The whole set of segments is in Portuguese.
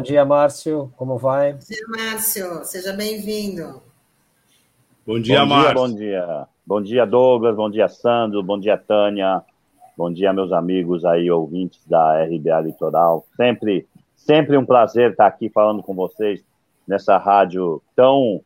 Bom dia, Márcio. Como vai? Bom dia, Márcio. Seja bem-vindo. Bom dia, bom Márcio. Dia, bom dia. Bom dia, Douglas. Bom dia, Sandro. Bom dia, Tânia. Bom dia, meus amigos aí, ouvintes da RBA Litoral. Sempre, sempre um prazer estar aqui falando com vocês nessa rádio tão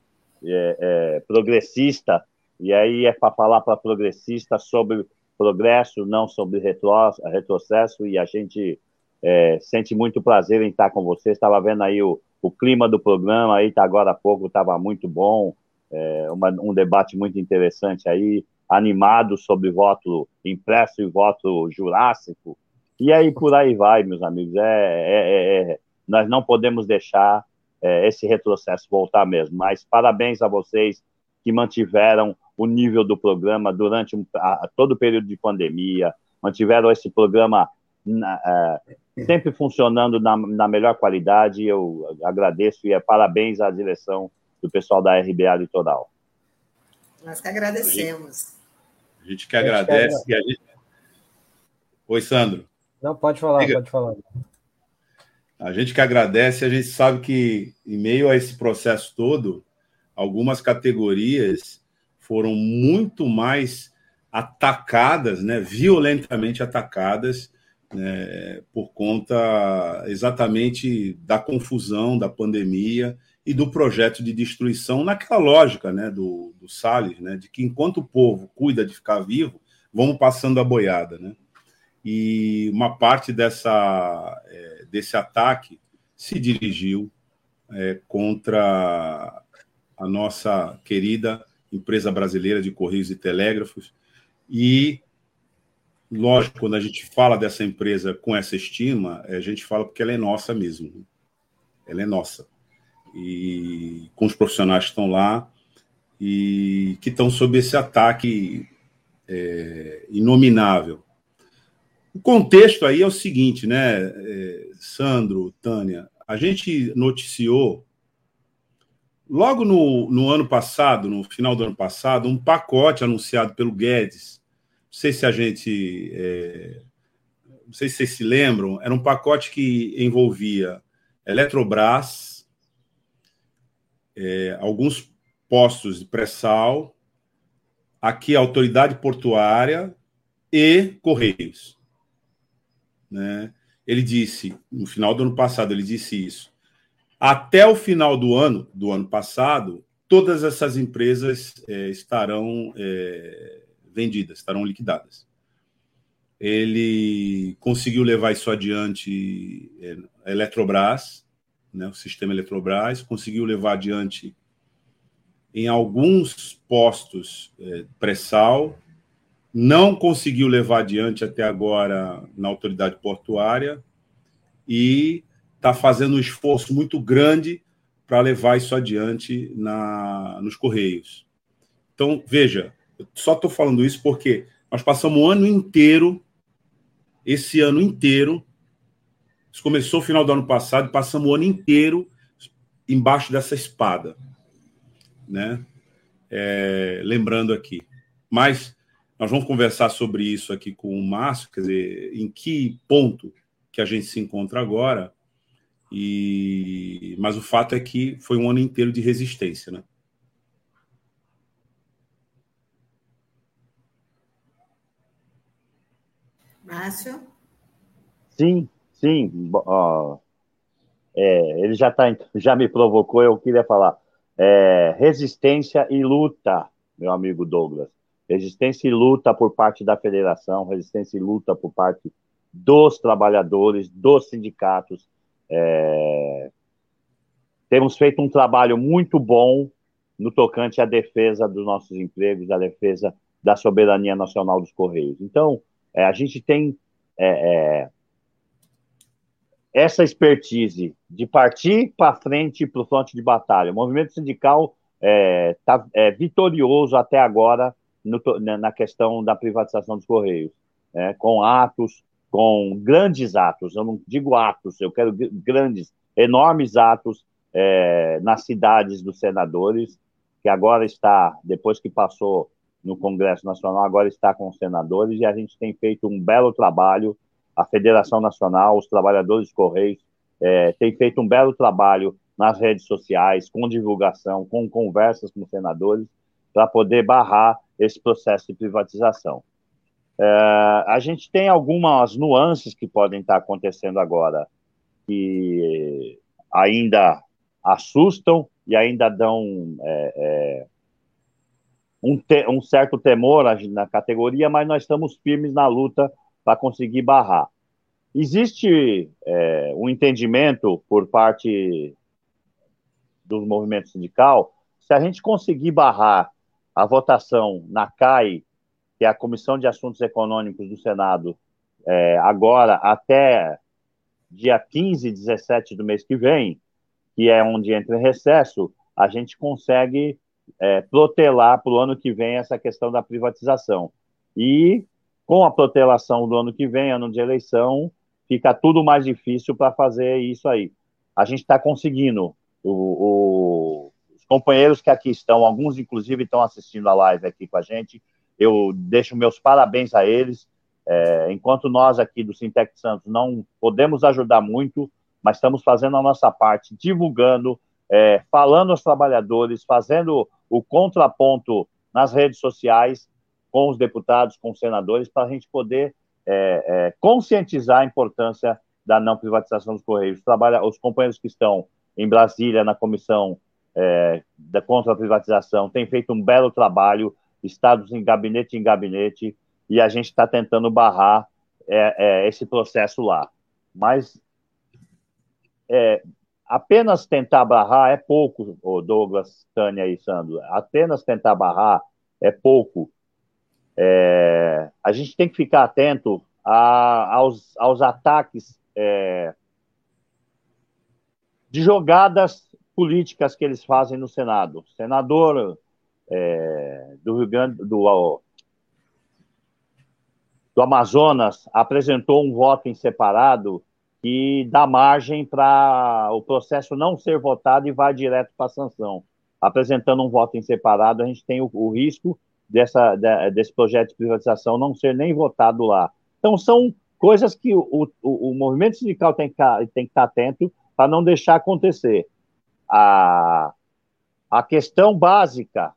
é, é, progressista. E aí é para falar para progressista sobre progresso, não sobre retro, retrocesso. E a gente é, sente muito prazer em estar com vocês. Estava vendo aí o, o clima do programa, aí tá, agora há pouco estava muito bom, é, uma, um debate muito interessante aí, animado sobre voto impresso e voto jurássico. E aí por aí vai, meus amigos. É, é, é, é nós não podemos deixar esse retrocesso voltar mesmo. Mas parabéns a vocês que mantiveram o nível do programa durante a, todo o período de pandemia, mantiveram esse programa na, é, sempre funcionando na, na, melhor qualidade. Eu agradeço e é parabéns à direção do pessoal da RBA Litoral. Nós que agradecemos. A gente que agradece. A gente... Oi, Sandro. Não, pode falar, Diga. pode falar. A gente que agradece, a gente sabe que, em meio a esse processo todo, algumas categorias foram muito mais atacadas, né, violentamente atacadas né, por conta exatamente da confusão da pandemia e do projeto de destruição naquela lógica né, do, do Salles, né, de que enquanto o povo cuida de ficar vivo, vamos passando a boiada. Né? E uma parte dessa, é, desse ataque se dirigiu é, contra a nossa querida empresa brasileira de Correios e Telégrafos e lógico, quando a gente fala dessa empresa com essa estima, a gente fala porque ela é nossa mesmo. Ela é nossa. E com os profissionais que estão lá e que estão sob esse ataque é, inominável. O contexto aí é o seguinte, né, é, Sandro, Tânia? A gente noticiou logo no, no ano passado, no final do ano passado, um pacote anunciado pelo Guedes sei se a gente. É, não sei se vocês se lembram, era um pacote que envolvia Eletrobras, é, alguns postos de pré-sal, aqui a autoridade portuária e Correios. Né? Ele disse, no final do ano passado, ele disse isso. Até o final do ano, do ano passado, todas essas empresas é, estarão é, vendidas, estarão liquidadas. Ele conseguiu levar isso adiante, é, a Eletrobras, né, o sistema Eletrobras, conseguiu levar adiante em alguns postos é, pré-sal, não conseguiu levar adiante até agora na autoridade portuária e está fazendo um esforço muito grande para levar isso adiante na, nos Correios. Então, veja, eu só estou falando isso porque nós passamos o ano inteiro, esse ano inteiro, isso começou no final do ano passado, passamos o ano inteiro embaixo dessa espada, né? É, lembrando aqui. Mas nós vamos conversar sobre isso aqui com o Márcio, quer dizer, em que ponto que a gente se encontra agora. E mas o fato é que foi um ano inteiro de resistência, né? Márcio? Sim, sim. Uh, é, ele já, tá, já me provocou, eu queria falar. É, resistência e luta, meu amigo Douglas. Resistência e luta por parte da federação, resistência e luta por parte dos trabalhadores, dos sindicatos. É, temos feito um trabalho muito bom no tocante à defesa dos nossos empregos, à defesa da soberania nacional dos Correios. Então, é, a gente tem é, é, essa expertise de partir para frente para o fronte de batalha. O movimento sindical está é, é, vitorioso até agora no, na questão da privatização dos Correios, né, com atos, com grandes atos, eu não digo atos, eu quero grandes, enormes atos é, nas cidades dos senadores, que agora está, depois que passou no Congresso Nacional, agora está com os senadores, e a gente tem feito um belo trabalho, a Federação Nacional, os trabalhadores Correios, é, tem feito um belo trabalho nas redes sociais, com divulgação, com conversas com senadores, para poder barrar esse processo de privatização. É, a gente tem algumas nuances que podem estar acontecendo agora, que ainda assustam e ainda dão é, é, um, te, um, certo temor na categoria, mas nós estamos firmes na luta para conseguir barrar. Existe é, um entendimento por parte do movimento sindical, se a gente conseguir barrar a votação na CAI, que é a Comissão de Assuntos Econômicos do Senado, é, agora até dia 15, 17 do mês que vem, que é onde entra em recesso, a gente consegue é, protelar para o ano que vem essa questão da privatização. E com a protelação do ano que vem, ano de eleição, fica tudo mais difícil para fazer isso aí. A gente está conseguindo. O, o, os companheiros que aqui estão, alguns inclusive estão assistindo a live aqui com a gente, eu deixo meus parabéns a eles. É, enquanto nós aqui do Sintec Santos não podemos ajudar muito, mas estamos fazendo a nossa parte, divulgando, é, falando aos trabalhadores, fazendo o contraponto nas redes sociais com os deputados, com os senadores, para a gente poder é, é, conscientizar a importância da não privatização dos Correios. Trabalha, os companheiros que estão em Brasília na comissão é, da contra a privatização têm feito um belo trabalho, estados em gabinete em gabinete, e a gente está tentando barrar é, é, esse processo lá. Mas é, apenas tentar barrar é pouco, Douglas, Tânia e Sandro. Apenas tentar barrar é pouco. É, a gente tem que ficar atento a, aos, aos ataques é, de jogadas políticas que eles fazem no Senado. Senador é, do Rio Grande do, do Amazonas apresentou um voto em separado que dá margem para o processo não ser votado e vai direto para a sanção. Apresentando um voto em separado, a gente tem o, o risco dessa, de, desse projeto de privatização não ser nem votado lá. Então, são coisas que o, o, o movimento sindical tem que, tem que estar atento para não deixar acontecer. A, a questão básica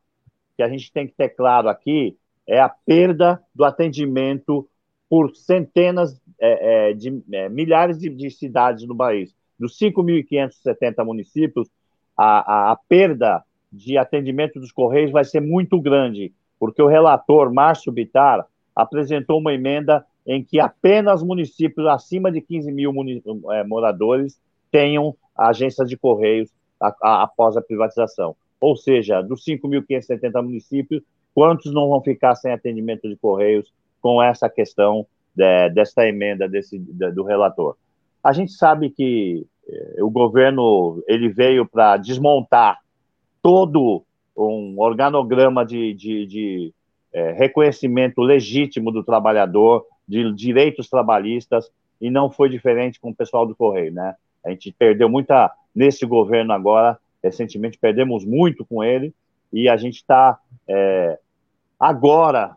que a gente tem que ter claro aqui é a perda do atendimento por centenas é, é, de é, milhares de, de, cidades no país. Dos 5.570 municípios, a, a, a, perda de atendimento dos Correios vai ser muito grande, porque o relator, Márcio Bitar, apresentou uma emenda em que apenas municípios acima de 15 mil é, moradores tenham agências de Correios a, após a privatização. Ou seja, dos 5.570 municípios, quantos não vão ficar sem atendimento de Correios com essa questão de, dessa emenda desse, de, do relator. A gente sabe que eh, o governo ele veio para desmontar todo um organograma de, de, de eh, reconhecimento legítimo do trabalhador, de direitos trabalhistas, e não foi diferente com o pessoal do Correio, né? A gente perdeu muita, nesse governo agora, recentemente perdemos muito com ele, e a gente está é, agora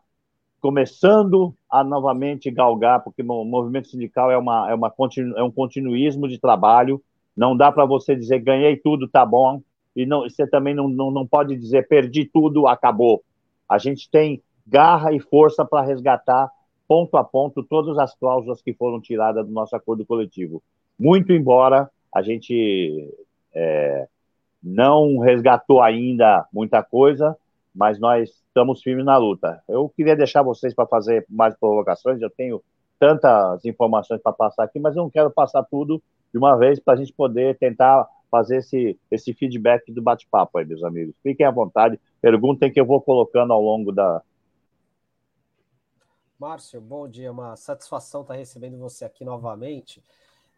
começando a novamente galgar, porque o movimento sindical é, uma, é, uma é um continuismo de trabalho, não dá para você dizer ganhei tudo, tá bom, e não, você também não, não, não pode dizer perdi tudo, acabou. A gente tem garra e força para resgatar ponto a ponto todas as cláusulas que foram tiradas do nosso acordo coletivo. Muito embora a gente é, não resgatou ainda muita coisa, mas nós estamos firmes na luta. Eu queria deixar vocês para fazer mais provocações, eu tenho tantas informações para passar aqui, mas eu não quero passar tudo de uma vez para a gente poder tentar fazer esse, esse feedback do bate-papo aí, meus amigos. Fiquem à vontade, perguntem que eu vou colocando ao longo da. Márcio, bom dia, uma satisfação estar recebendo você aqui novamente.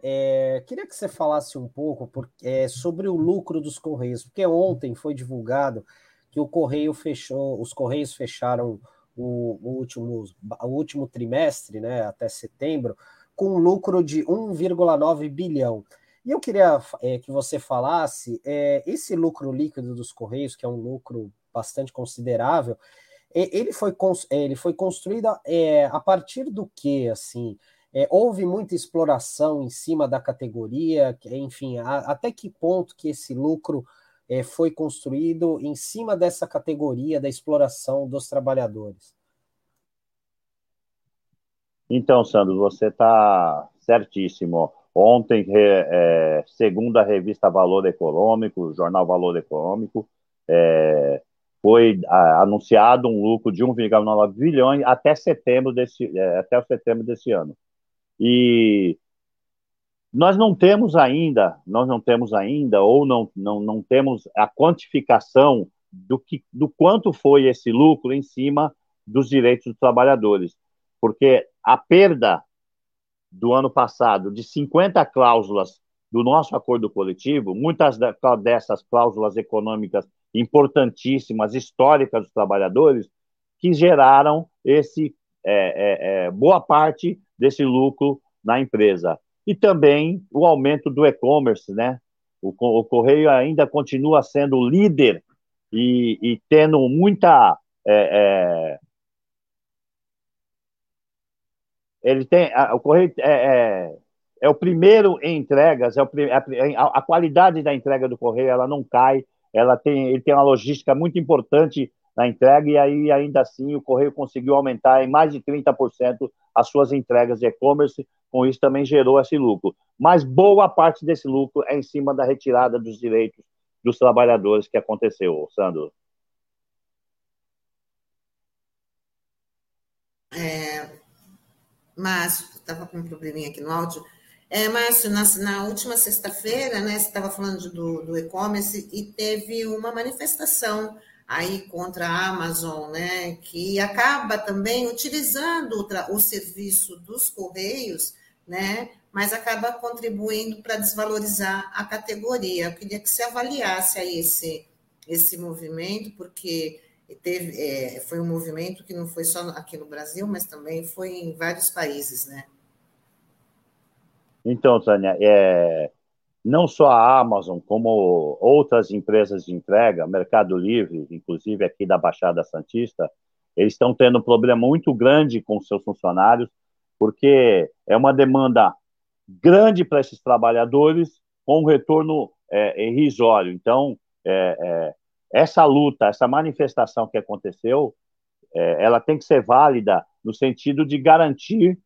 É, queria que você falasse um pouco por, é, sobre o lucro dos Correios, porque ontem foi divulgado que o Correio fechou, os Correios fecharam o, o, último, o último trimestre, né, até setembro, com um lucro de 1,9 bilhão. E eu queria é, que você falasse é, esse lucro líquido dos Correios, que é um lucro bastante considerável, ele foi, ele foi construído é, a partir do que, assim, É, houve muita exploração em cima da categoria, enfim, a, até que ponto que esse lucro é, foi construído em cima dessa categoria da exploração dos trabalhadores? Então, Sandro, você está certíssimo. Ontem, é, segundo a revista Valor Econômico, o jornal Valor Econômico, é, foi a, anunciado um lucro de 1,9 bilhões até setembro desse, é, até setembro desse ano. E nós não temos ainda, nós não temos ainda, ou não, não, não temos a quantificação do, que, do quanto foi esse lucro em cima dos direitos dos trabalhadores. Porque a perda do ano passado de 50 cláusulas do nosso acordo coletivo, muitas dessas cláusulas econômicas importantíssimas, históricas dos trabalhadores, que geraram esse é, é, é, boa parte desse lucro na empresa. E também o aumento do e-commerce, né? O, o, Correio ainda continua sendo líder e, e tendo muita. É, é, ele tem. A, o Correio é, é, é, o primeiro em entregas, é o, a, a qualidade da entrega do Correio ela não cai, ela tem, ele tem uma logística muito importante na entrega, e aí ainda assim o Correio conseguiu aumentar em mais de 30% as suas entregas de e-commerce, com isso também gerou esse lucro. Mas boa parte desse lucro é em cima da retirada dos direitos dos trabalhadores que aconteceu, Sandro. É, Márcio, estava com um probleminha aqui no áudio. É, Márcio, na, na última sexta-feira, né, você estava falando do, do e-commerce e teve uma manifestação aí contra a Amazon, né, que acaba também utilizando o, o serviço dos Correios, né, mas acaba contribuindo para desvalorizar a categoria. Eu queria que você avaliasse aí esse, esse movimento, porque teve, é, foi um movimento que não foi só aqui no Brasil, mas também foi em vários países, né? Então, Tânia, é, não só a Amazon, como outras empresas de entrega, Mercado Livre, inclusive aqui da Baixada Santista, eles estão tendo um problema muito grande com seus funcionários, porque é uma demanda grande para esses trabalhadores com um retorno é, irrisório. Então, é, é, essa luta, essa manifestação que aconteceu, é, ela tem que ser válida no sentido de garantir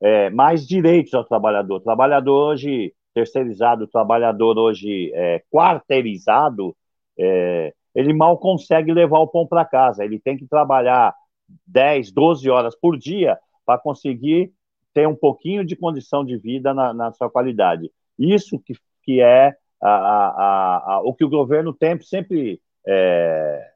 é, mais direitos ao trabalhador. O trabalhador hoje terceirizado, o trabalhador hoje é, quarteirizado, é, ele mal consegue levar o pão para casa. Ele tem que trabalhar 10, 12 horas por dia para conseguir ter um pouquinho de condição de vida na, na sua qualidade. Isso que, que é a, a, a, o que o governo tem, sempre é,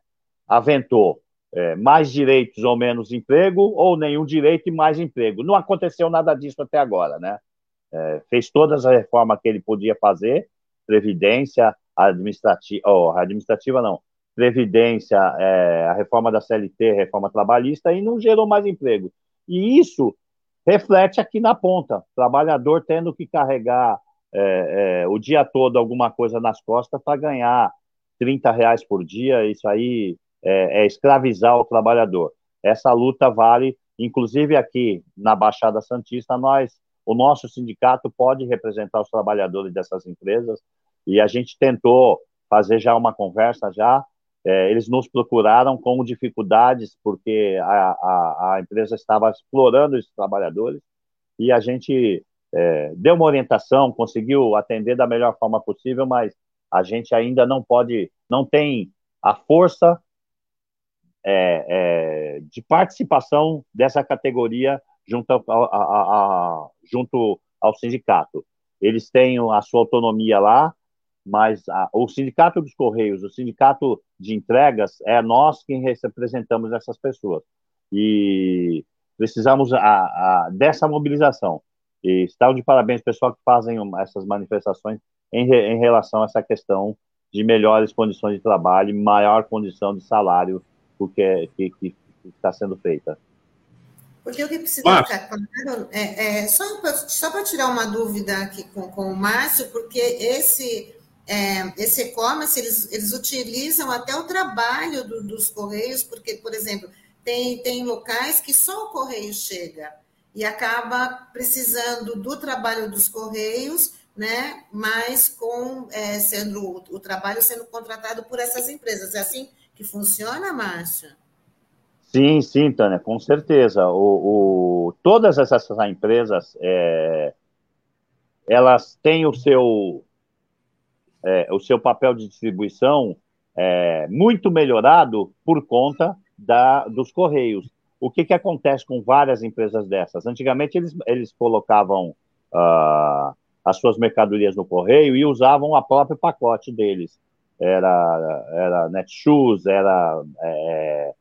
aventou. É, mais direitos ou menos emprego, ou nenhum direito e mais emprego. Não aconteceu nada disso até agora, né? É, fez todas as reformas que ele podia fazer, previdência, administrativa, administrativa não, previdência, é, a reforma da CLT, reforma trabalhista, e não gerou mais emprego. E isso reflete aqui na ponta, trabalhador tendo que carregar é, é, o dia todo alguma coisa nas costas para ganhar 30 reais por dia, isso aí é, é escravizar o trabalhador. Essa luta vale, inclusive aqui na Baixada Santista, nós o nosso sindicato pode representar os trabalhadores dessas empresas e a gente tentou fazer já uma conversa já. É, eles nos procuraram com dificuldades porque a, a, a, empresa estava explorando esses trabalhadores e a gente é, deu uma orientação, conseguiu atender da melhor forma possível, mas a gente ainda não pode, não tem a força é, é de participação dessa categoria junto, a, a, a, junto ao sindicato. Eles têm a sua autonomia lá, mas o sindicato dos Correios, o sindicato de entregas, é nós quem representamos essas pessoas. E precisamos dessa mobilização. E estão de parabéns, pessoal, que fazem essas manifestações em, em relação a essa questão de melhores condições de trabalho, maior condição de salário do que, que, que está sendo feita. Porque o que precisa Mas... ficar claro é, é só, só para tirar uma dúvida aqui com, com o Márcio, porque esse é, esse e-commerce eles, eles utilizam até o trabalho do, dos correios, porque, por exemplo, tem, tem locais que só o correio chega. e acaba precisando do trabalho dos Correios, né? mas com é, sendo o, o trabalho sendo contratado por essas empresas. É assim que funciona, Márcia? Sim, sim, Tânia, com certeza. O, o todas essas empresas, é, elas têm o seu, é, o seu papel de distribuição é, muito melhorado por conta da, dos Correios. O que, que acontece com várias empresas dessas? Antigamente, eles, eles colocavam uh, as suas mercadorias no Correio e usavam a própria pacote deles era, era Netshoes, era é,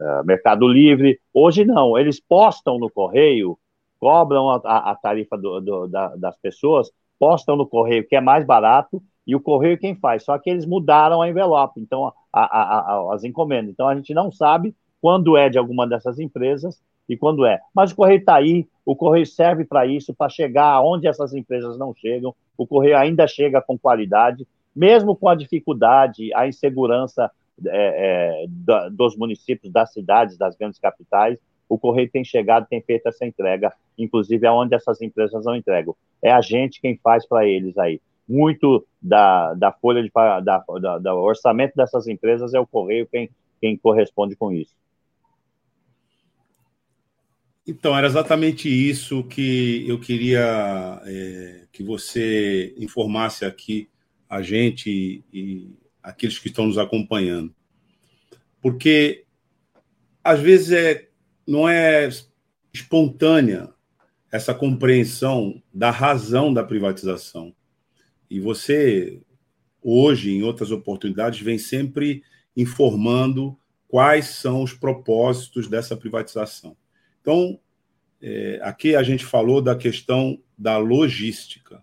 é, Mercado Livre. Hoje não, eles postam no correio, cobram a, a tarifa do, do, da, das pessoas, postam no correio que é mais barato e o correio quem faz. Só que eles mudaram a envelope, então a, as encomendas. Então a gente não sabe quando é de alguma dessas empresas e quando é. Mas o correio está aí, o correio serve para isso, para chegar onde essas empresas não chegam. O correio ainda chega com qualidade mesmo com a dificuldade, a insegurança é, é, dos municípios, das cidades, das grandes capitais, o Correio tem chegado, tem feito essa entrega, inclusive aonde essas empresas não entregam. É a gente quem faz para eles aí. Muito da, da folha de da, da, do orçamento dessas empresas é o Correio quem, quem corresponde com isso. Então, era exatamente isso que eu queria é, que você informasse aqui a gente e aqueles que estão nos acompanhando. Porque às vezes é, não é espontânea essa compreensão da razão da privatização. E você, hoje, em outras oportunidades, vem sempre informando quais são os propósitos dessa privatização. Então, é, aqui a gente falou da questão da logística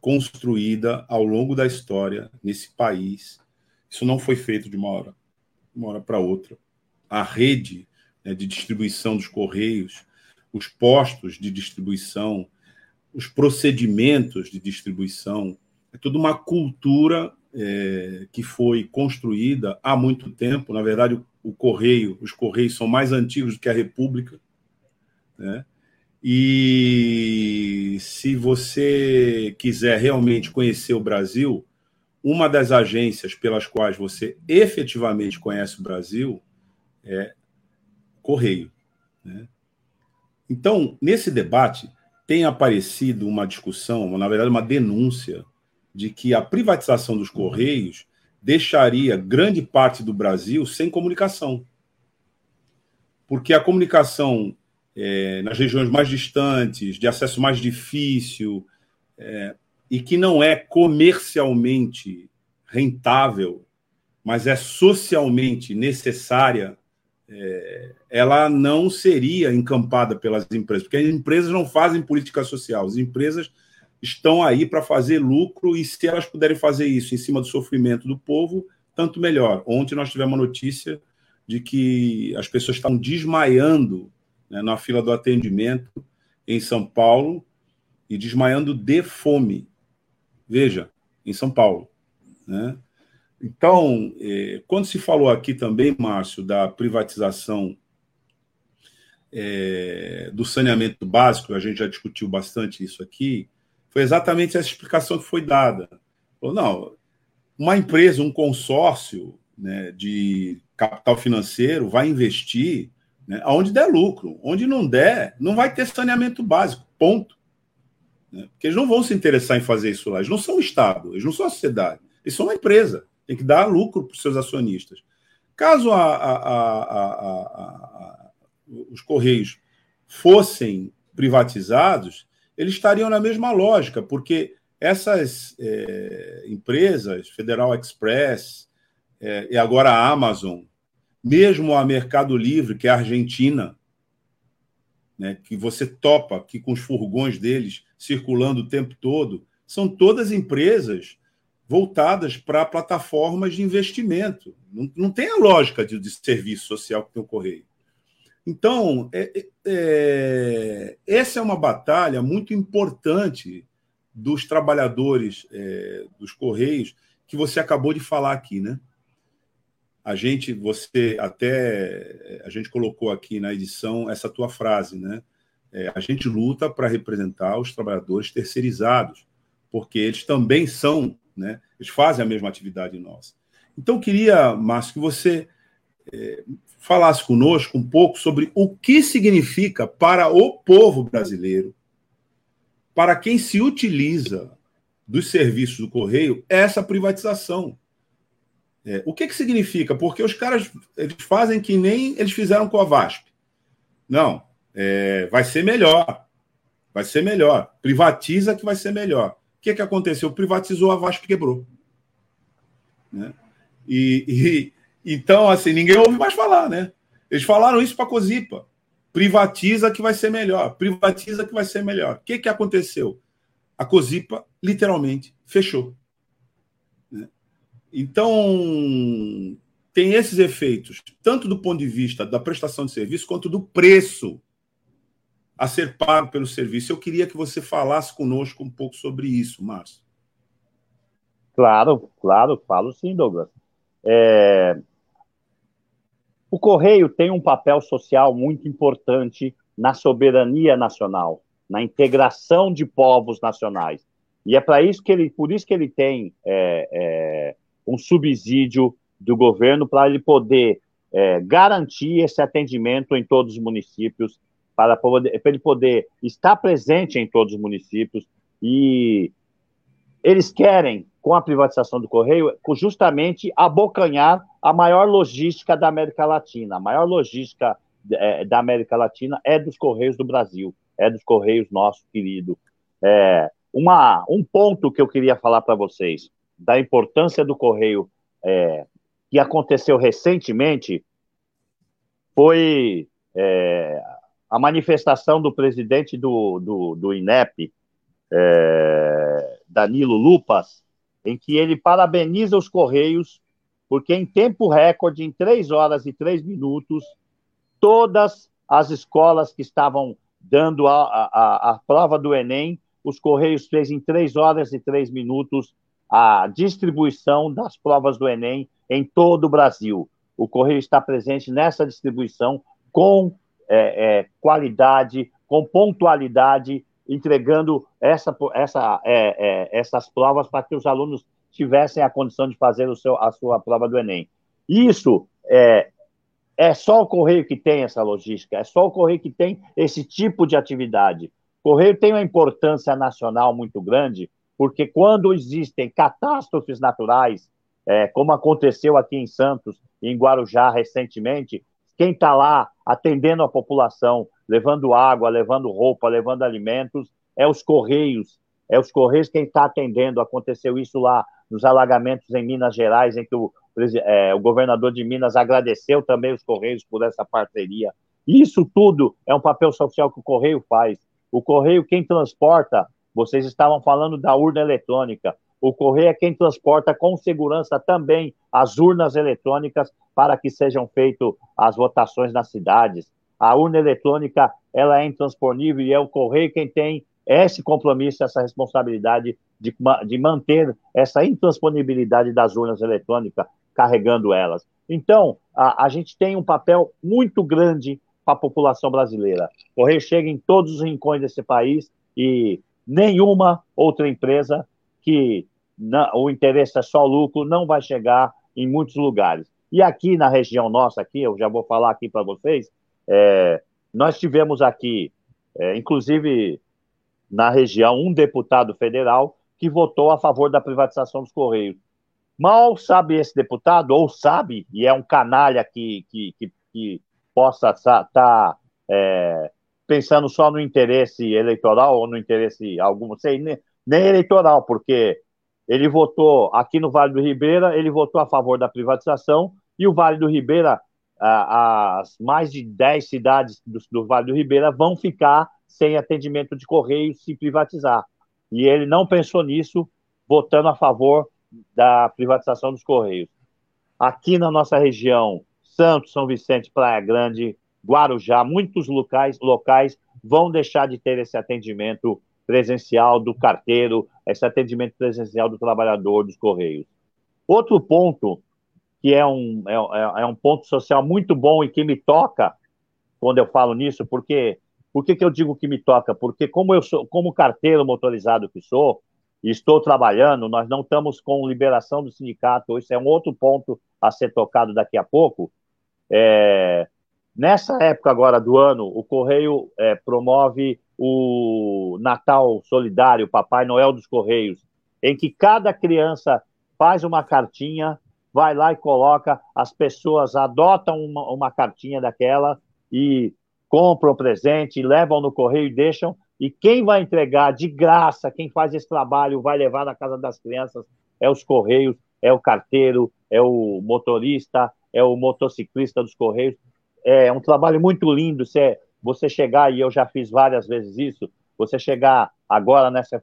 construída ao longo da história nesse país. Isso não foi feito de uma hora, uma hora para outra. A rede né, de distribuição dos correios, os postos de distribuição, os procedimentos de distribuição, é toda uma cultura é, que foi construída há muito tempo. Na verdade, o, o correio, os correios são mais antigos do que a República, né? E se você quiser realmente conhecer o Brasil, uma das agências pelas quais você efetivamente conhece o Brasil é Correio. Né? Então, nesse debate, tem aparecido uma discussão, na verdade, uma denúncia, de que a privatização dos Correios deixaria grande parte do Brasil sem comunicação. Porque a comunicação é, nas regiões mais distantes, de acesso mais difícil, é, e que não é comercialmente rentável, mas é socialmente necessária, é, ela não seria encampada pelas empresas, porque as empresas não fazem política social, as empresas estão aí para fazer lucro e se elas puderem fazer isso em cima do sofrimento do povo, tanto melhor. Ontem nós tivemos uma notícia de que as pessoas estão desmaiando né, na fila do atendimento em São Paulo e desmaiando de fome. Veja, em São Paulo. Né? Então, eh, quando se falou aqui também, Márcio, da privatização eh, do saneamento básico, a gente já discutiu bastante isso aqui, foi exatamente essa explicação que foi dada. Ou não, uma empresa, um consórcio né, de capital financeiro vai investir né? Onde der lucro. Onde não der, não vai ter saneamento básico. Ponto. Né? Porque eles não vão se interessar em fazer isso lá. Eles não são o Estado, eles não são a sociedade. Eles são uma empresa. Tem que dar lucro para os seus acionistas. Caso a, a, a, os Correios fossem privatizados, eles estariam na mesma lógica, porque essas é, empresas, Federal Express é, e agora a Amazon, mesmo a Mercado Livre, que é a Argentina, né, que você topa aqui com os furgões deles circulando o tempo todo, são todas empresas voltadas para plataformas de investimento. Não, não tem a lógica de, de, serviço social que tem o Correio. Então, é, é, é, essa é uma batalha muito importante dos trabalhadores é, dos Correios que você acabou de falar aqui, né? a gente, você até, a gente colocou aqui na edição essa tua frase, né? É, a gente luta para representar os trabalhadores terceirizados, porque eles também são, né, eles fazem a mesma atividade nossa. Então, queria, Márcio, que você é, falasse conosco um pouco sobre o que significa para o povo brasileiro, para quem se utiliza dos serviços do Correio, essa privatização. É, o que, que significa? Porque os caras eles fazem que nem eles fizeram com a VASP. Não, é, vai ser melhor. Vai ser melhor. Privatiza que vai ser melhor. O que, que aconteceu? Privatizou a VASP quebrou. Né? E, e, então, assim, ninguém ouve mais falar, né? Eles falaram isso para a Cosipa. Privatiza que vai ser melhor. Privatiza que vai ser melhor. O que, que aconteceu? A Cosipa, literalmente, fechou. Né? Então, tem esses efeitos, tanto do ponto de vista da prestação de serviço, quanto do preço a ser pago pelo serviço. Eu queria que você falasse conosco um pouco sobre isso, Márcio. Claro, claro, falo sim, Douglas. É... O Correio tem um papel social muito importante na soberania nacional, na integração de povos nacionais. E é para isso que ele, por isso que ele tem é, é, um subsídio do governo para ele poder é, garantir esse atendimento em todos os municípios, para, poder, ele poder estar presente em todos os municípios. E eles querem, com a privatização do Correio, justamente abocanhar a maior logística da América Latina. A maior logística é, da América Latina é dos Correios do Brasil, é dos Correios nosso querido. É, uma, um ponto que eu queria falar para vocês, da importância do Correio é, que aconteceu recentemente foi é, a manifestação do presidente do, do, do INEP, é, Danilo Lupas, em que ele parabeniza os Correios, porque em tempo recorde, em três horas e três minutos, todas as escolas que estavam dando a, a, a prova do Enem, os Correios fez em três horas e três minutos a distribuição das provas do Enem em todo o Brasil. O Correio está presente nessa distribuição com é, é, qualidade, com pontualidade, entregando essa, essa, é, é, essas provas para que os alunos tivessem a condição de fazer o seu, a sua prova do Enem. Isso é, é só o Correio que tem essa logística, é só o Correio que tem esse tipo de atividade. O Correio tem uma importância nacional muito grande, porque quando existem catástrofes naturais, é, como aconteceu aqui em Santos, em Guarujá recentemente, quem está lá atendendo a população, levando água, levando roupa, levando alimentos, é os Correios. É os Correios quem está atendendo. Aconteceu isso lá nos alagamentos em Minas Gerais, em que o, é, o governador de Minas agradeceu também os Correios por essa parceria. Isso tudo é um papel social que o Correio faz. O Correio, quem transporta, vocês estavam falando da urna eletrônica. O Correio é quem transporta com segurança também as urnas eletrônicas para que sejam feitas as votações nas cidades. A urna eletrônica ela é intransponível e é o Correio quem tem esse compromisso, essa responsabilidade de, de manter essa intransponibilidade das urnas eletrônicas, carregando elas. Então, a, a gente tem um papel muito grande para a população brasileira. O Correio chega em todos os rincões desse país e nenhuma outra empresa que não, o interesse é só lucro não vai chegar em muitos lugares. E aqui na região nossa, aqui, eu já vou falar aqui para vocês, é, nós tivemos aqui, é, inclusive na região, um deputado federal que votou a favor da privatização dos Correios. Mal sabe esse deputado, ou sabe, e é um canalha que, que, que, que possa estar tá, é, pensando só no interesse eleitoral ou no interesse algum, sei, nem, nem eleitoral, porque ele votou aqui no Vale do Ribeira, ele votou a favor da privatização e o Vale do Ribeira, as mais de 10 cidades do, Vale do Ribeira vão ficar sem atendimento de correio se privatizar. E ele não pensou nisso, votando a favor da privatização dos correios. Aqui na nossa região, Santos, São Vicente, Praia Grande, Guarujá, muitos locais, locais vão deixar de ter esse atendimento presencial do carteiro, esse atendimento presencial do trabalhador dos Correios. Outro ponto, que é um, é, é, é um ponto social muito bom e que me toca quando eu falo nisso, porque Por que, eu digo que me toca? Porque como eu sou, como carteiro motorizado que sou, e estou trabalhando, nós não estamos com liberação do sindicato, isso é um outro ponto a ser tocado daqui a pouco. É, nessa época agora do ano, o Correio é, promove o Natal Solidário, Papai Noel dos Correios, em que cada criança faz uma cartinha, vai lá e coloca, as pessoas adotam uma, uma cartinha daquela e compram o presente, levam no correio e deixam. E quem vai entregar de graça, quem faz esse trabalho, vai levar na casa das crianças, é os correios, é o carteiro, é o motorista, é o motociclista dos correios. É um trabalho muito lindo. Você, você chegar, e eu já fiz várias vezes isso, você chegar agora nessa,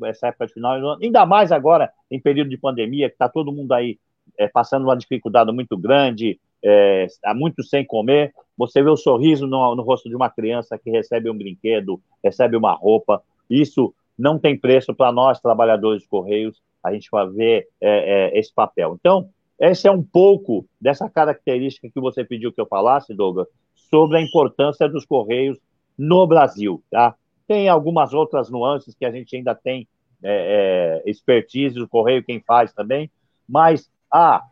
nessa época de final, ainda mais agora em período de pandemia, que está todo mundo aí é, passando uma dificuldade muito grande, é, há muito sem comer, você vê o sorriso no, no, rosto de uma criança que recebe um brinquedo, recebe uma roupa, isso não tem preço para nós, trabalhadores de Correios, a gente vai ver é, esse papel. Então, esse é um pouco dessa característica que você pediu que eu falasse, Douglas, sobre a importância dos Correios no Brasil, tá? Tem algumas outras nuances que a gente ainda tem é, é, expertise do Correio, quem faz também, mas, ah,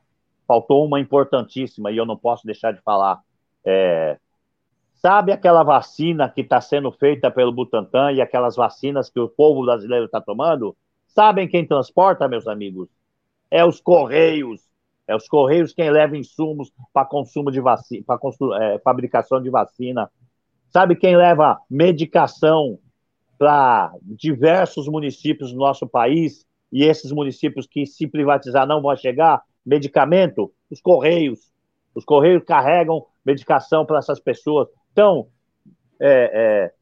faltou uma importantíssima e eu não posso deixar de falar. É, sabe aquela vacina que está sendo feita pelo Butantan e aquelas vacinas que o povo brasileiro está tomando? Sabem quem transporta, meus amigos? É os Correios. É os Correios quem leva insumos para consumo de vacina, para é, fabricação de vacina. Sabe quem leva medicação para diversos municípios do nosso país e esses municípios que se privatizar não vão chegar? medicamento, os Correios. Os Correios carregam medicação para essas pessoas. Então, é, é,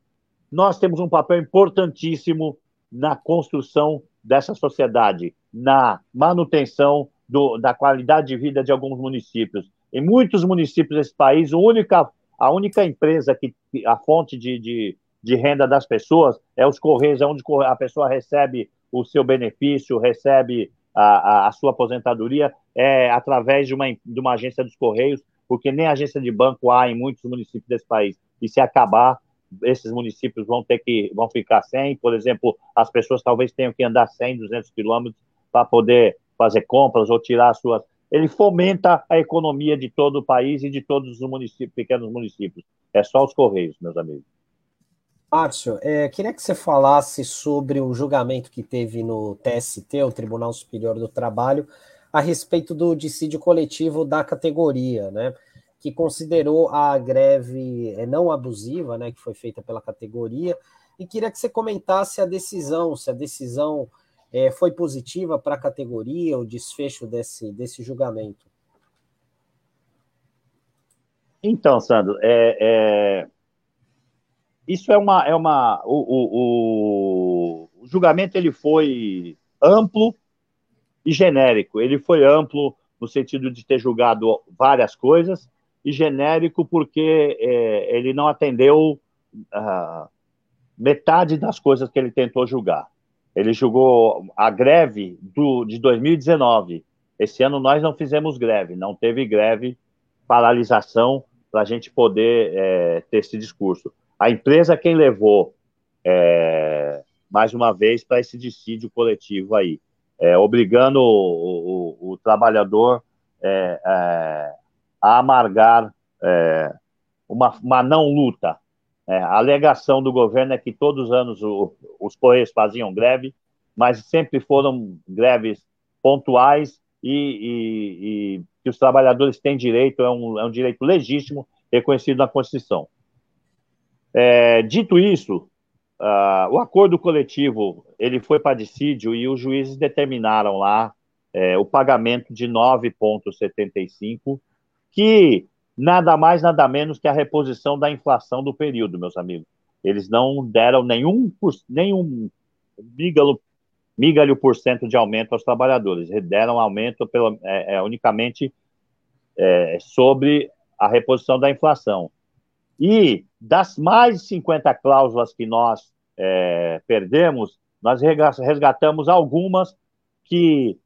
nós temos um papel importantíssimo na construção dessa sociedade, na manutenção do, da qualidade de vida de alguns municípios. Em muitos municípios desse país, a única, a única empresa que a fonte de, de, de renda das pessoas é os Correios, é onde a pessoa recebe o seu benefício, recebe a, a, a sua aposentadoria é através de uma, de uma agência dos Correios, porque nem agência de banco há em muitos municípios desse país. E se acabar, esses municípios vão ter que vão ficar sem, por exemplo, as pessoas talvez tenham que andar 100, 200 quilômetros para poder fazer compras ou tirar suas. Ele fomenta a economia de todo o país e de todos os municípios, pequenos municípios. É só os Correios, meus amigos. Márcio, é, queria que você falasse sobre o julgamento que teve no TST, o Tribunal Superior do Trabalho, a respeito do dissídio coletivo da categoria, né? Que considerou a greve é, não abusiva, né? Que foi feita pela categoria, e queria que você comentasse a decisão, se a decisão é, foi positiva para a categoria, o desfecho desse, desse julgamento. Então, Sandro, é, é isso é uma. É uma o, o, o, julgamento ele foi amplo e genérico. Ele foi amplo no sentido de ter julgado várias coisas, e genérico porque é, ele não atendeu uh, metade das coisas que ele tentou julgar. Ele julgou a greve do, de 2019. Esse ano nós não fizemos greve, não teve greve, paralisação para a gente poder é, ter esse discurso. A empresa quem levou, é, mais uma vez, para esse dissídio coletivo aí, é, obrigando o, o, o trabalhador é, é a amargar é, uma, uma não luta. É, a alegação do governo é que todos os anos o, os Correios faziam greve, mas sempre foram greves pontuais e, e, e que os trabalhadores têm direito, é um, é um direito legítimo reconhecido na Constituição. É, dito isso, uh, o acordo coletivo ele foi para dissídio e os juízes determinaram lá é, o pagamento de 9,75, que nada mais, nada menos que a reposição da inflação do período, meus amigos. Eles não deram nenhum, nenhum mígalo, migalho por cento de aumento aos trabalhadores, deram aumento pelo, é, é, unicamente é, sobre a reposição da inflação. E das mais de 50 cláusulas que nós é, perdemos, nós resgatamos algumas que,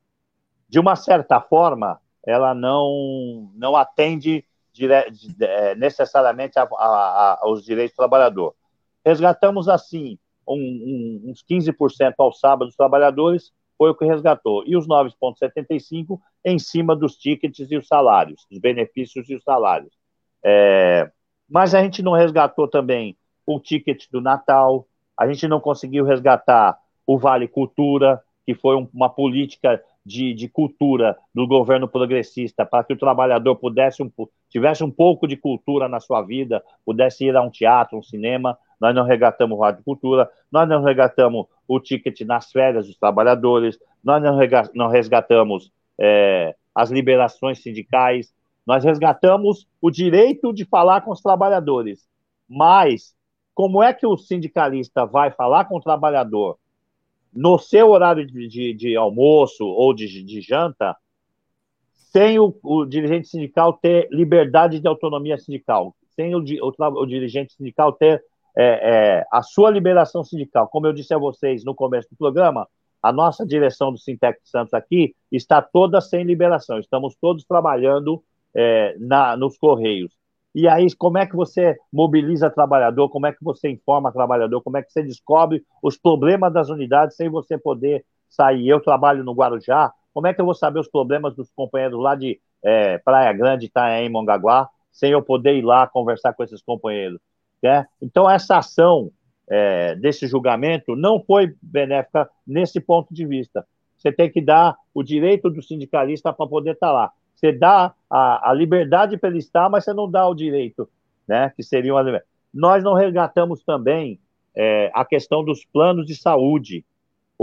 de uma certa forma, ela não, não atende dire, é, necessariamente a, a, a, aos direitos do trabalhador. resgatamos assim um, um, uns 15% ao sábado dos trabalhadores, foi o que resgatou. E os 9,75% em cima dos tickets e os salários, os benefícios e os salários. É, mas a gente não resgatou também o ticket do Natal, a gente não conseguiu resgatar o Vale Cultura, que foi uma política de, de, cultura do governo progressista para que o trabalhador pudesse um, tivesse um pouco de cultura na sua vida, pudesse ir a um teatro, um cinema. Nós não regatamos Rádio Cultura, nós não regatamos o ticket nas férias dos trabalhadores, nós não, não resgatamos é, as liberações sindicais, nós resgatamos o direito de falar com os trabalhadores. Mas como é que o sindicalista vai falar com o trabalhador no seu horário de, de, de almoço ou de, de janta, sem o, o, dirigente sindical ter liberdade de autonomia sindical, sem o, o, o dirigente sindical ter é, é, a sua liberação sindical. Como eu disse a vocês no começo do programa, a nossa direção do Sintec Santos aqui está toda sem liberação. Estamos todos trabalhando é, na, nos Correios. E aí, como é que você mobiliza trabalhador? Como é que você informa trabalhador? Como é que você descobre os problemas das unidades sem você poder sair? Eu trabalho no Guarujá. Como é que eu vou saber os problemas dos companheiros lá de é, Praia Grande, Itaém, Mongaguá, sem eu poder ir lá conversar com esses companheiros? Né? Então, essa ação é, desse julgamento não foi benéfica nesse ponto de vista. Você tem que dar o direito do sindicalista para poder estar lá. Você dá a, a liberdade para ele estar, mas você não dá o direito, né? Que seria uma... Nós não resgatamos também é, a questão dos planos de saúde.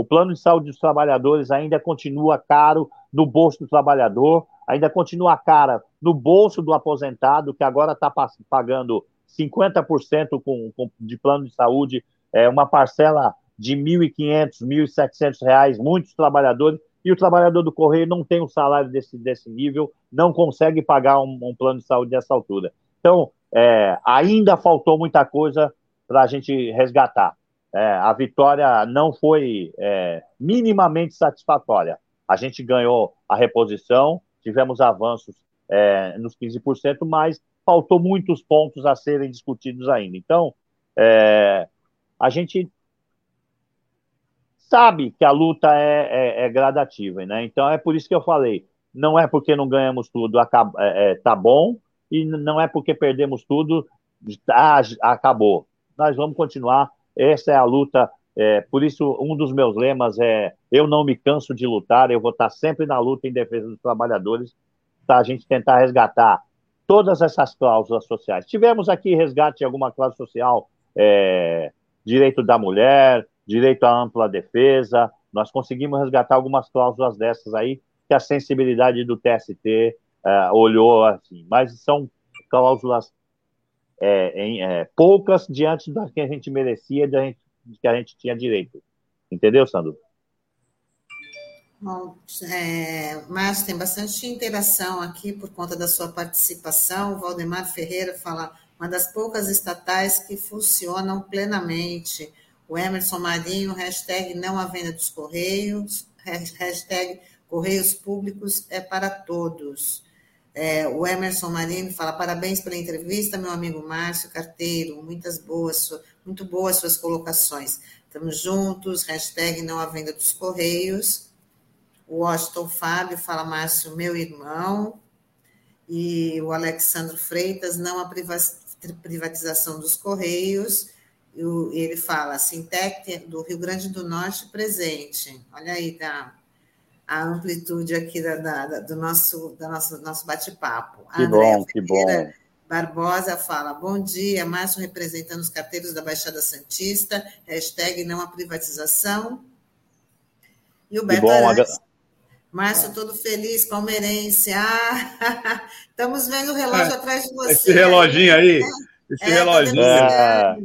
O plano de saúde dos trabalhadores ainda continua caro no bolso do trabalhador, ainda continua caro no bolso do aposentado, que agora está pagando 50% com, com, de plano de saúde, é, uma parcela de R$ 1.500, R$ 1.700, muitos trabalhadores e o trabalhador do Correio não tem um salário desse, desse nível, não consegue pagar um, um plano de saúde dessa altura. Então, é, ainda faltou muita coisa para a gente resgatar. É, a vitória não foi é, minimamente satisfatória. A gente ganhou a reposição, tivemos avanços é, nos 15%, mas faltou muitos pontos a serem discutidos ainda. Então, é, a gente sabe que a luta é, é, é, gradativa, né? Então é por isso que eu falei, não é porque não ganhamos tudo acaba, tá bom e não é porque perdemos tudo ah, acabou. Nós vamos continuar. Essa é a luta. É, por isso um dos meus lemas é eu não me canso de lutar. Eu vou estar sempre na luta em defesa dos trabalhadores. Tá? A gente tentar resgatar todas essas cláusulas sociais. Tivemos aqui resgate de alguma cláusula social, é, direito da mulher, direito à ampla defesa. Nós conseguimos resgatar algumas cláusulas dessas aí que a sensibilidade do TST é, olhou assim, mas são cláusulas é, em, é, poucas diante das que a gente merecia, da gente, que a gente tinha direito. Entendeu, Sandro? Bom, é, Márcio, tem bastante interação aqui por conta da sua participação. O Valdemar Ferreira fala, uma das poucas estatais que funcionam plenamente. O Emerson Marinho, hashtag não à venda dos Correios, hashtag Correios Públicos é para todos. É, o Emerson Marinho fala: parabéns pela entrevista, meu amigo Márcio Carteiro, muitas boas, muito boas suas colocações. Estamos juntos, hashtag não à venda dos Correios. O Washington Fábio fala: Márcio, meu irmão. E o Alexandre Freitas, não à privatização dos Correios ele fala, Sintec do Rio Grande do Norte presente. Olha aí tá, a amplitude aqui da, da, do nosso, da nosso, nosso bate-papo. Que bom, que bom. Barbosa fala, bom dia, Márcio representando os carteiros da Baixada Santista, hashtag não a privatização. E o Beto Arantes, Márcio, todo feliz, palmeirense. Ah, estamos vendo o relógio é, atrás de você. Esse reloginho aí, esse é, reloginho. É.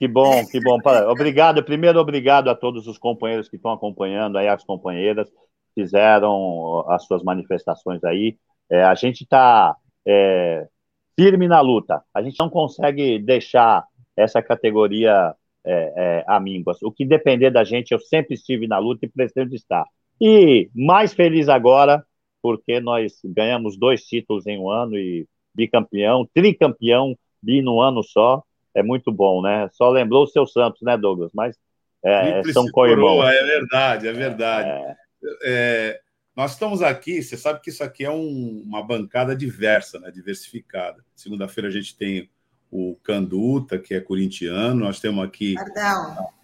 Que bom, que bom. Obrigado, primeiro obrigado a todos os companheiros que estão acompanhando, aí as companheiras fizeram as suas manifestações aí. É, a gente está é, firme na luta. A gente não consegue deixar essa categoria é, é, amínguas. O que depender da gente, eu sempre estive na luta e pretendo estar. E mais feliz agora, porque nós ganhamos dois títulos em um ano e bicampeão, tricampeão bi no ano só é muito bom, né? Só lembrou o seu Santos, né, Douglas? Mas é, são co-irmãos. É verdade, é verdade. É... É, nós estamos aqui, você sabe que isso aqui é um, uma bancada diversa, né, diversificada. Segunda-feira a gente tem o Canduta, que é corintiano, nós temos aqui. Pardal.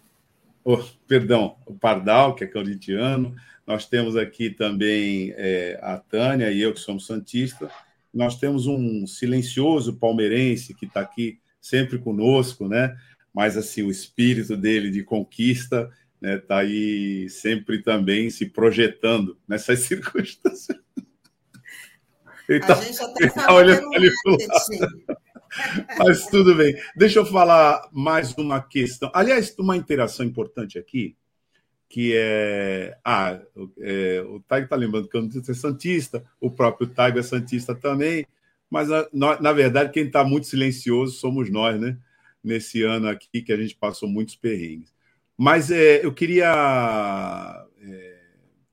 Oh, perdão, o Pardal, que é corintiano. Nós temos aqui também é, a Tânia e eu, que somos santistas. Nós temos um silencioso palmeirense que está aqui sempre conosco, né? Mas assim, o espírito dele de conquista né, tá aí sempre também se projetando nessas circunstâncias. Ele está tá olhando ali Mas tudo bem. Deixa eu falar mais uma questão. Aliás, uma interação importante aqui, que é. Ah, é, o Taigo está lembrando que eu não ser Santista, o próprio Taigo é Santista também, mas na, na verdade quem está muito silencioso somos nós, né? Nesse ano aqui que a gente passou muitos perrengues. Mas é, eu queria é,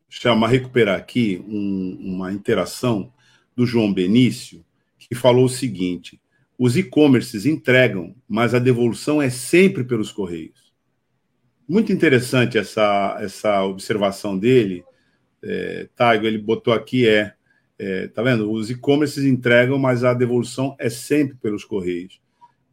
chamar, recuperar aqui um, uma interação do João Benício, que falou o seguinte: os e-commerces entregam, mas a devolução é sempre pelos correios. Muito interessante essa, essa observação dele. É, Taigo, ele botou aqui: é, é tá vendo? Os e-commerces entregam, mas a devolução é sempre pelos correios.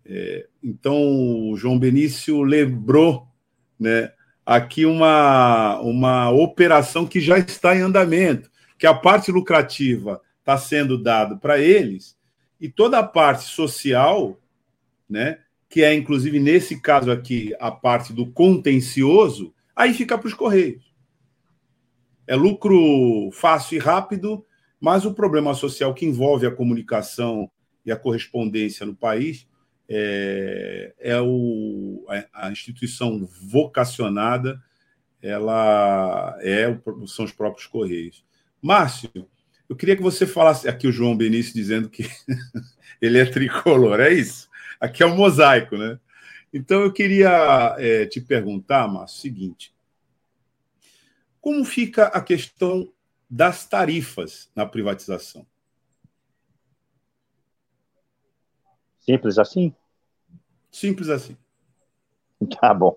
É, então, o João Benício lembrou né, aqui uma, uma operação que já está em andamento, que a parte lucrativa está sendo dada para eles e toda a parte social, né, que é inclusive nesse caso aqui a parte do contencioso, aí fica para os correios. É lucro fácil e rápido, mas o problema social que envolve a comunicação e a correspondência no país é, é o, a, a, instituição vocacionada, ela é são os próprios Correios. Márcio, eu queria que você falasse aqui o João Benício dizendo que ele é tricolor, é isso? Aqui é um mosaico, né? Então eu queria é, te perguntar, Márcio, o seguinte: como fica a questão das tarifas na privatização? Simples assim? Simples assim. Tá bom.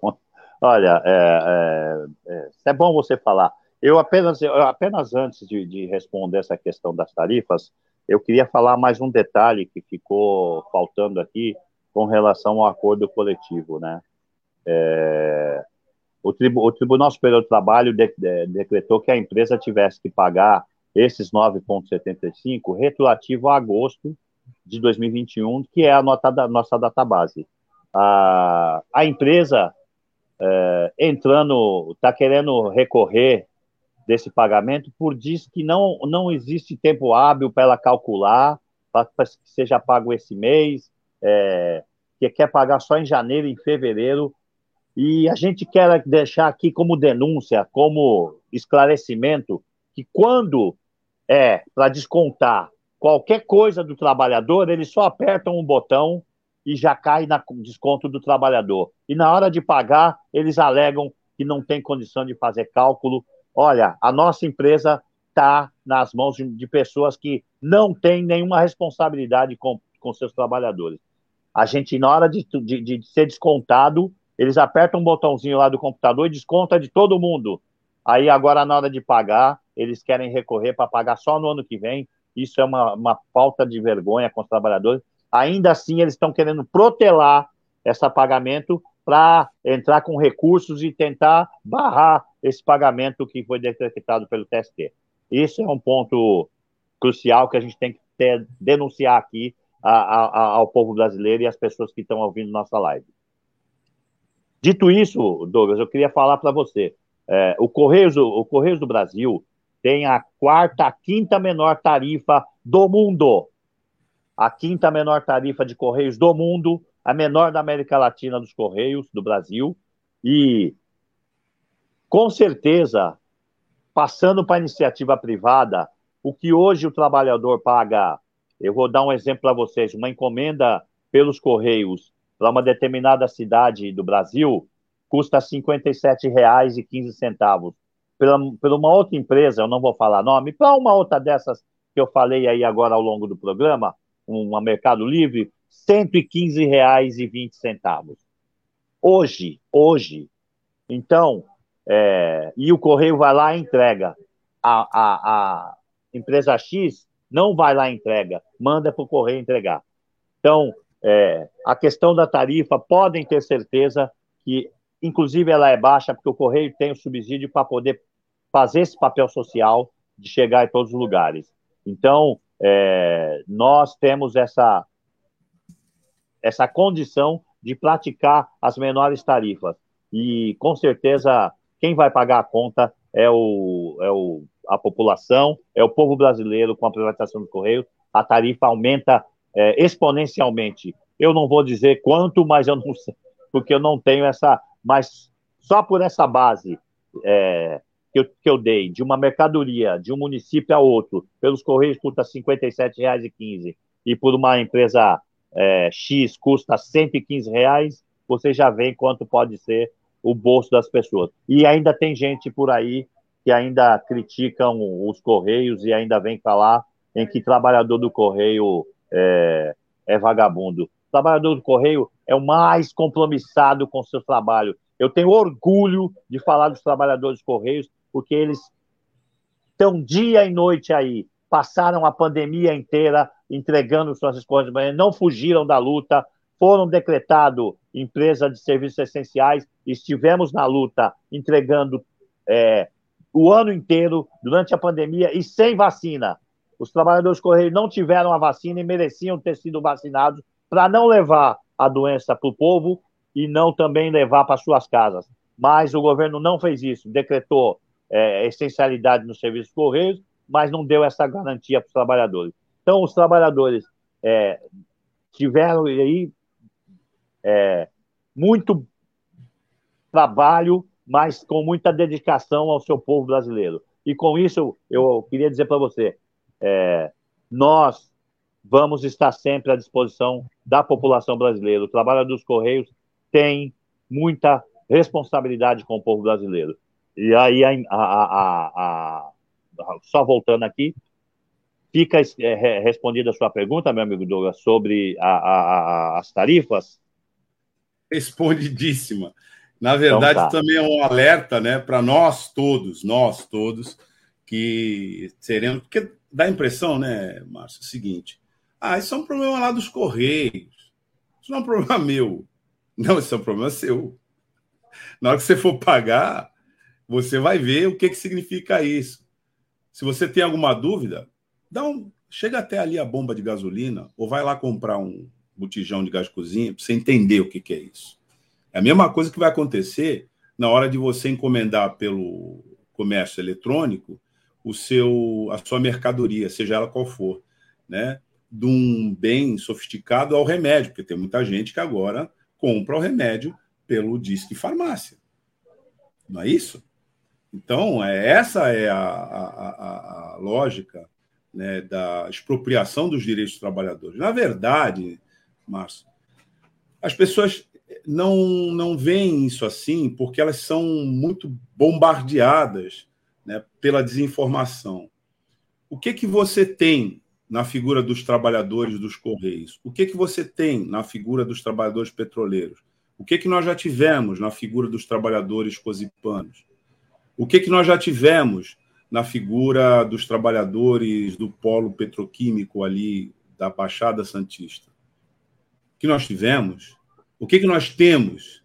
Olha, é, é, é, é bom você falar. Eu apenas, eu apenas antes de, de, responder essa questão das tarifas, eu queria falar mais um detalhe que ficou faltando aqui com relação ao acordo coletivo, né? É, o, tribu, o, Tribunal Superior do Trabalho de, de, decretou que a empresa tivesse que pagar esses 9,75 retroativo a agosto de 2021, que é a da, nossa database. A, a empresa é, entrando, está querendo recorrer desse pagamento por diz que não, não existe tempo hábil para ela calcular, para que seja pago esse mês, é, que quer pagar só em janeiro em fevereiro. E a gente quer deixar aqui como denúncia, como esclarecimento, que quando é para descontar qualquer coisa do trabalhador, eles só apertam um botão e já cai no desconto do trabalhador. E na hora de pagar, eles alegam que não tem condição de fazer cálculo. Olha, a nossa empresa está nas mãos de, pessoas que não têm nenhuma responsabilidade com, com seus trabalhadores. A gente, na hora de, de, de ser descontado, eles apertam um botãozinho lá do computador e desconta de todo mundo. Aí, agora, na hora de pagar, eles querem recorrer para pagar só no ano que vem, isso é uma, uma falta de vergonha com os trabalhadores. Ainda assim, eles estão querendo protelar esse pagamento para entrar com recursos e tentar barrar esse pagamento que foi decretado pelo TST. Isso é um ponto crucial que a gente tem que ter, denunciar aqui a, a, ao povo brasileiro e às pessoas que estão ouvindo nossa live. Dito isso, Douglas, eu queria falar para você. É, o, Correios, o Correios do Brasil tem a quarta, a quinta menor tarifa do mundo. A quinta menor tarifa de Correios do mundo, a menor da América Latina dos Correios, do Brasil. E, com certeza, passando para a iniciativa privada, o que hoje o trabalhador paga, eu vou dar um exemplo para vocês, uma encomenda pelos Correios para uma determinada cidade do Brasil custa R$ 57,15 pela, pela uma outra empresa, eu não vou falar nome, para uma outra dessas que eu falei aí agora ao longo do programa, uma Mercado Livre, R$ 115,20. Hoje, hoje. Então, é, e o correio vai lá e entrega. A, a, a empresa X não vai lá e entrega, manda para o correio entregar. Então, é, a questão da tarifa, podem ter certeza que, inclusive, ela é baixa, porque o correio tem o subsídio para poder fazer esse papel social de chegar em todos os lugares. Então, é, nós temos essa, essa condição de praticar as menores tarifas. E, com certeza, quem vai pagar a conta é, o, é o, a população, é o povo brasileiro com a privatização do Correio. A tarifa aumenta é, exponencialmente. Eu não vou dizer quanto, mas eu não sei, porque eu não tenho essa. Mas só por essa base é, que, eu, que eu dei, de uma mercadoria de um município a outro, pelos Correios custa R$ 57,15 e por uma empresa é, X custa 115 reais, você já vê quanto pode ser o bolso das pessoas. E ainda tem gente por aí que ainda criticam os Correios e ainda vem falar em que trabalhador do Correio é, é vagabundo. O trabalhador do Correio é o mais compromissado com o seu trabalho. Eu tenho orgulho de falar dos trabalhadores Correios, porque eles estão dia e noite aí, passaram a pandemia inteira entregando suas coisas, não fugiram da luta, foram decretados empresa de serviços essenciais, estivemos na luta entregando é, o ano inteiro, durante a pandemia e sem vacina. Os trabalhadores Correios não tiveram a vacina e mereciam ter sido vacinados para não levar a doença para o povo e não também levar para suas casas. Mas o governo não fez isso, decretou é, essencialidade nos serviços Correios, mas não deu essa garantia para os trabalhadores. Então, os trabalhadores é, tiveram aí é, muito trabalho, mas com muita dedicação ao seu povo brasileiro. E com isso, eu queria dizer para você: é, nós vamos estar sempre à disposição da população brasileira. O trabalho dos Correios tem muita responsabilidade com o povo brasileiro. E aí, a, a, a, só voltando aqui, fica é, respondida a sua pergunta, meu amigo Douglas, sobre as tarifas? Respondidíssima. Na verdade, então, tá. também é um alerta né, para nós todos, nós todos, que seremos. Porque dá a impressão, né, Márcio, é o seguinte: ah, isso é um problema lá dos Correios. Isso não é um problema meu. Não, isso é um problema seu. Na hora que você for pagar, você vai ver o que, que significa isso. Se você tem alguma dúvida, dá um, chega até ali a bomba de gasolina ou vai lá comprar um botijão de gás cozinha para você entender o que, que é isso. É a mesma coisa que vai acontecer na hora de você encomendar pelo comércio eletrônico o seu, a sua mercadoria, seja ela qual for, né? De um bem sofisticado ao remédio, porque tem muita gente que agora compra o remédio pelo disque farmácia. Não é isso? Então, é, essa é a, a, a, a lógica né, da expropriação dos direitos dos trabalhadores. Na verdade, Márcio, as pessoas não, não veem isso assim porque elas são muito bombardeadas né, pela desinformação. O que que você tem na figura dos trabalhadores dos Correios? O que que você tem na figura dos trabalhadores petroleiros? O que que nós já tivemos na figura dos trabalhadores cosipanos? O que que nós já tivemos na figura dos trabalhadores do polo petroquímico ali da Baixada Santista? O que nós tivemos? O que que nós temos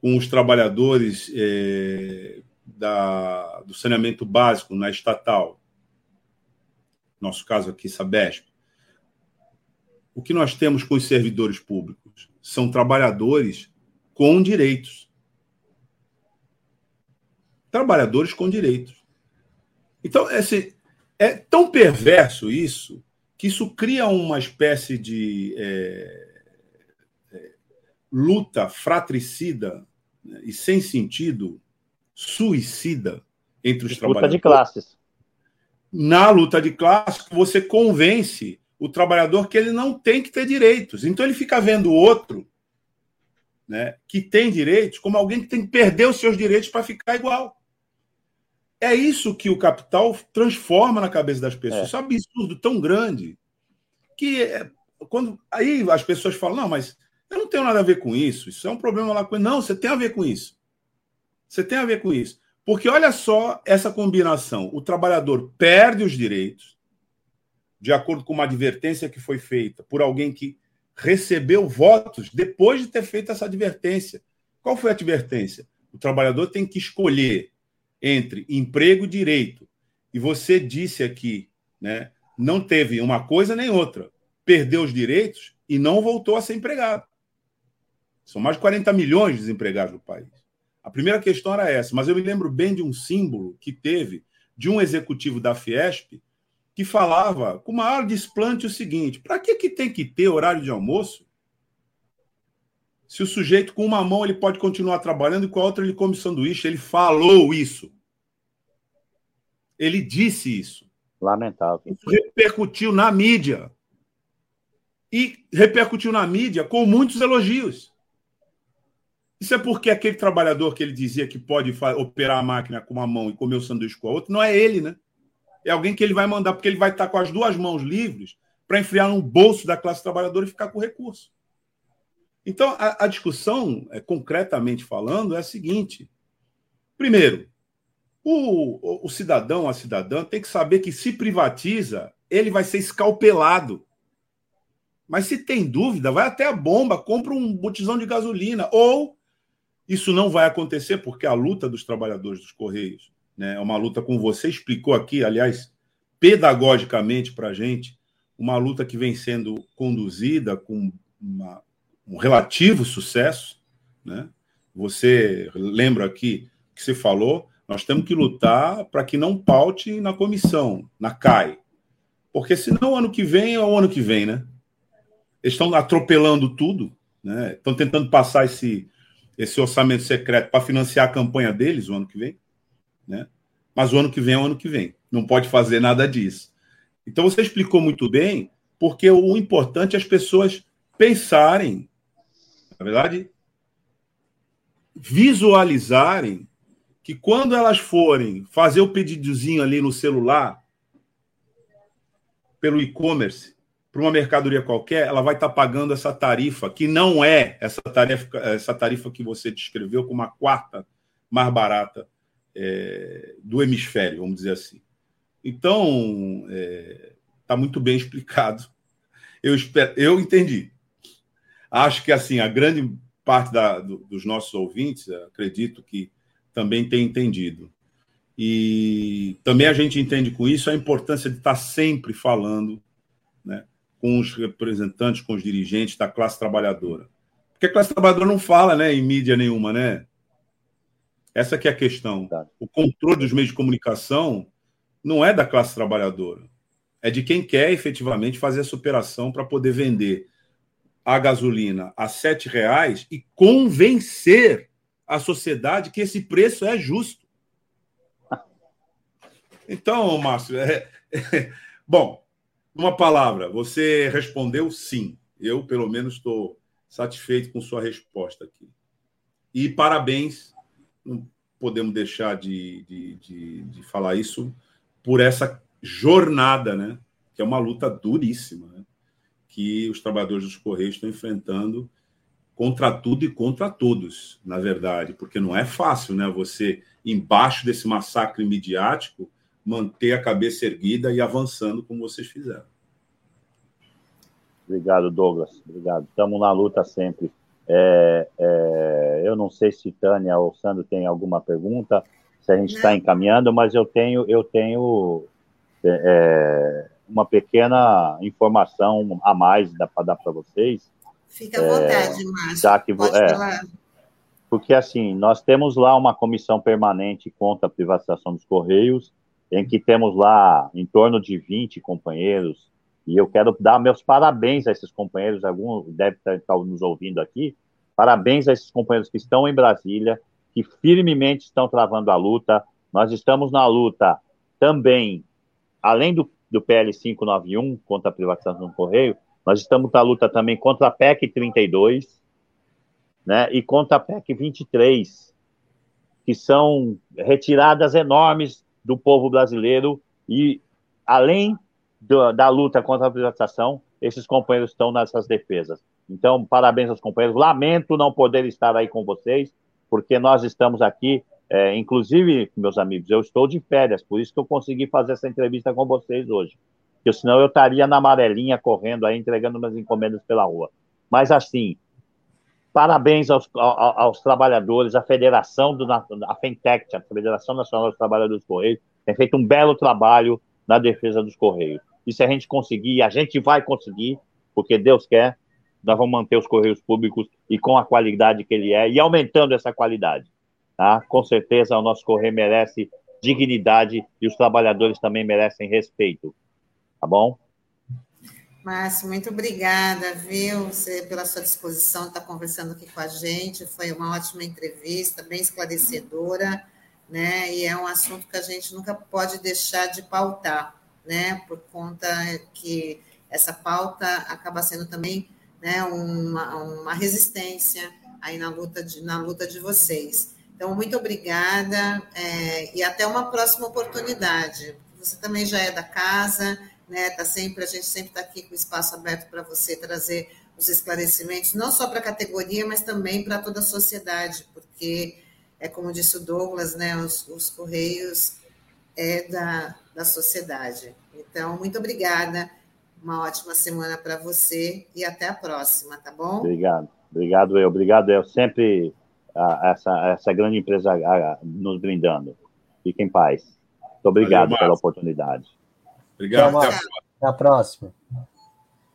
com os trabalhadores é, da, do saneamento básico na estatal, nosso caso aqui, Sabesp, o que nós temos com os servidores públicos? São trabalhadores com direitos. Trabalhadores com direitos. Então, esse, é tão perverso isso que isso cria uma espécie de é, é, luta fratricida né, e sem sentido suicida entre os luta trabalhadores. Luta de classes. Na luta de classes, você convence o trabalhador que ele não tem que ter direitos. Então ele fica vendo o outro, né, que tem direitos, como alguém que tem que perder os seus direitos para ficar igual. É isso que o capital transforma na cabeça das pessoas. É. Isso é um absurdo tão grande que é, quando aí as pessoas falam, não, mas eu não tenho nada a ver com isso, isso é um problema lá com. Não, você tem a ver com isso. Você tem a ver com isso. Porque olha só essa combinação: o trabalhador perde os direitos, de acordo com uma advertência que foi feita por alguém que recebeu votos depois de ter feito essa advertência. Qual foi a advertência? O trabalhador tem que escolher entre emprego e direito. E você disse aqui, né, não teve uma coisa nem outra. Perdeu os direitos e não voltou a ser empregado. São mais de 40 milhões de desempregados no país. A primeira questão era essa, mas eu me lembro bem de um símbolo que teve de um executivo da Fiesp que falava com maior desplante o seguinte: para que, que tem que ter horário de almoço? Se o sujeito com uma mão ele pode continuar trabalhando e com a outra ele come sanduíche, ele falou isso. Ele disse isso. Lamentável. Isso repercutiu na mídia. E repercutiu na mídia com muitos elogios. Isso é porque aquele trabalhador que ele dizia que pode operar a máquina com uma mão e comer o sanduíche com a outra, não é ele, né? É alguém que ele vai mandar, porque ele vai estar com as duas mãos livres para enfiar no bolso da classe trabalhadora e ficar com recurso. Então, a, a discussão, é, concretamente falando, é a seguinte: primeiro, o, o, o cidadão, a cidadã, tem que saber que se privatiza, ele vai ser escalpelado. Mas se tem dúvida, vai até a bomba, compra um botijão de gasolina. Ou isso não vai acontecer, porque a luta dos trabalhadores dos Correios né, é uma luta, como você explicou aqui, aliás, pedagogicamente para a gente, uma luta que vem sendo conduzida com uma, um relativo sucesso. Né? Você lembra aqui que você falou, nós temos que lutar para que não paute na comissão, na CAI. Porque senão ano que vem é o ano que vem, né? Eles estão atropelando tudo, né? estão tentando passar esse, esse orçamento secreto para financiar a campanha deles o ano que vem. Né? Mas o ano que vem é o ano que vem. Não pode fazer nada disso. Então você explicou muito bem, porque o importante é as pessoas pensarem, na verdade, visualizarem que quando elas forem fazer o pedidozinho ali no celular, pelo e-commerce, para uma mercadoria qualquer, ela vai estar tá pagando essa tarifa, que não é essa tarifa, essa tarifa que você descreveu como a quarta mais barata é, do hemisfério, vamos dizer assim. Então, está é, tá muito bem explicado. Eu, espero, eu entendi. Acho que assim a grande parte da, do, dos nossos ouvintes, acredito que também tem entendido. E também a gente entende com isso a importância de estar tá sempre falando com os representantes, com os dirigentes da classe trabalhadora. Porque a classe trabalhadora não fala né, em mídia nenhuma, né? Essa que é a questão. O controle dos meios de comunicação não é da classe trabalhadora. É de quem quer efetivamente fazer essa operação para poder vender a gasolina a R$ reais e convencer a sociedade que esse preço é justo. Então, Márcio, é, é, bom, uma palavra, você respondeu sim. Eu, pelo menos, estou satisfeito com sua resposta aqui. E parabéns, não podemos deixar de, de, de, de falar isso, por essa jornada, né? que é uma luta duríssima, né? que os trabalhadores dos Correios estão enfrentando contra tudo e contra todos, na verdade, porque não é fácil, né? Você, embaixo desse massacre midiático, manter a cabeça erguida e avançando como vocês fizeram. Obrigado, Douglas. Obrigado. Estamos na luta sempre. É, é, eu não sei se Tânia ou Sandro tem alguma pergunta, se a gente está encaminhando, mas eu tenho, eu tenho é, é uma pequena informação a mais para dar para vocês. Fica à vontade, Márcio. Já que, Pode é, falar. Porque, assim, nós temos lá uma comissão permanente contra a privatização dos Correios, em que temos lá em torno de 20 companheiros, e eu quero dar meus parabéns a esses companheiros, alguns devem estar nos ouvindo aqui, parabéns a esses companheiros que estão em Brasília, que firmemente estão travando a luta. Nós estamos na luta também, além do, do PL 591 contra a privatização do Correio, nós estamos na luta também contra a PEC 32, né, e contra a PEC 23, que são retiradas enormes do povo brasileiro e além do, da luta contra a privatização, esses companheiros estão nessas defesas. Então, parabéns aos companheiros. Lamento não poder estar aí com vocês, porque nós estamos aqui, é, inclusive, meus amigos, eu estou de férias, por isso que eu consegui fazer essa entrevista com vocês hoje. Porque senão eu estaria na amarelinha correndo aí, entregando minhas encomendas pela rua. Mas assim, parabéns aos, aos, aos trabalhadores, a Federação do a Fentec, a Federação Nacional dos Trabalhadores dos Correios, tem feito um belo trabalho na defesa dos Correios. E se a gente conseguir, a gente vai conseguir, porque Deus quer, nós vamos manter os Correios Públicos e com a qualidade que ele é, e aumentando essa qualidade. Tá? Com certeza, o nosso Correio merece dignidade e os trabalhadores também merecem respeito. Tá bom? Márcio, muito obrigada, viu, você, pela sua disposição estar conversando aqui com a gente. Foi uma ótima entrevista, bem esclarecedora, né? E é um assunto que a gente nunca pode deixar de pautar, né? Por conta que essa pauta acaba sendo também né, uma, uma resistência aí na luta de, na luta de vocês. Então, muito obrigada é, e até uma próxima oportunidade. Você também já é da casa, né? Tá sempre a gente sempre está aqui com o espaço aberto para você trazer os esclarecimentos, não só para a categoria, mas também para toda a sociedade, porque é como disse o Douglas, né? Os, os correios é da, da sociedade. Então, muito obrigada. Uma ótima semana para você e até a próxima, tá bom? Obrigado. Obrigado, eu. Obrigado, eu. Sempre a, essa, essa grande empresa a, nos brindando. Fique em paz. Muito obrigado Valeu, pela oportunidade. Obrigado. Até, até a próxima.